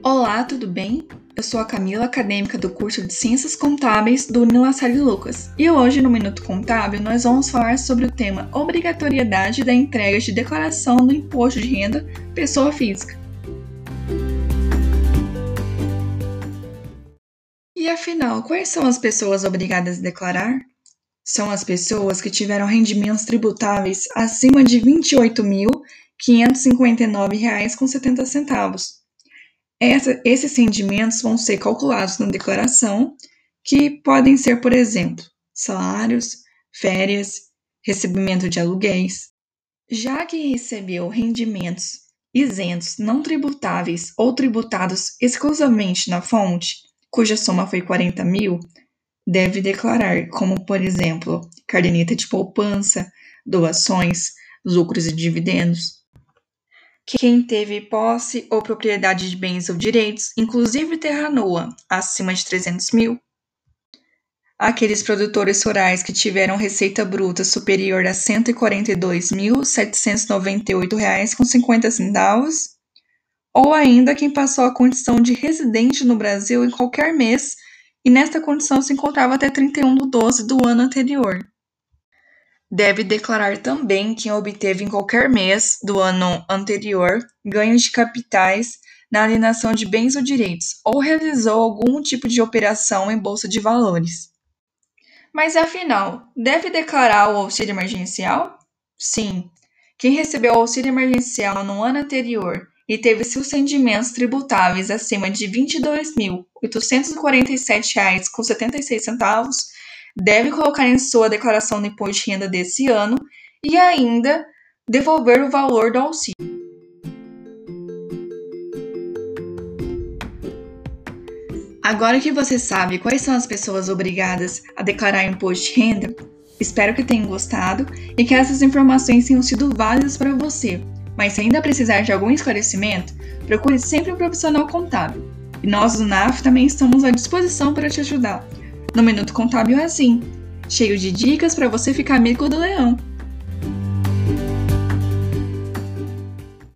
Olá, tudo bem? Eu sou a Camila, acadêmica do curso de Ciências Contábeis do Unilassalle Lucas. E hoje, no Minuto Contábil, nós vamos falar sobre o tema obrigatoriedade da entrega de declaração do imposto de renda pessoa física. E afinal, quais são as pessoas obrigadas a declarar? São as pessoas que tiveram rendimentos tributáveis acima de R$ 28.559,70 essa, esses rendimentos vão ser calculados na declaração, que podem ser, por exemplo, salários, férias, recebimento de aluguéis. Já que recebeu rendimentos isentos não tributáveis ou tributados exclusivamente na fonte, cuja soma foi 40 mil, deve declarar, como por exemplo, caderneta de poupança, doações, lucros e dividendos, quem teve posse ou propriedade de bens ou direitos, inclusive terra nua, acima de 300 mil. Aqueles produtores rurais que tiveram receita bruta superior a R$ 142.798,50 ou ainda quem passou a condição de residente no Brasil em qualquer mês e nesta condição se encontrava até 31 de 12 do ano anterior. Deve declarar também quem obteve em qualquer mês do ano anterior ganhos de capitais na alienação de bens ou direitos, ou realizou algum tipo de operação em bolsa de valores. Mas afinal, deve declarar o auxílio emergencial? Sim. Quem recebeu o auxílio emergencial no ano anterior e teve seus rendimentos tributáveis acima de R$ 22.847,76 deve colocar em sua declaração de imposto de renda desse ano e ainda devolver o valor do auxílio. Agora que você sabe quais são as pessoas obrigadas a declarar imposto de renda, espero que tenham gostado e que essas informações tenham sido válidas para você. Mas se ainda precisar de algum esclarecimento, procure sempre um profissional contábil. E nós do NAF também estamos à disposição para te ajudar. No Minuto Contábil é assim, cheio de dicas para você ficar amigo do leão.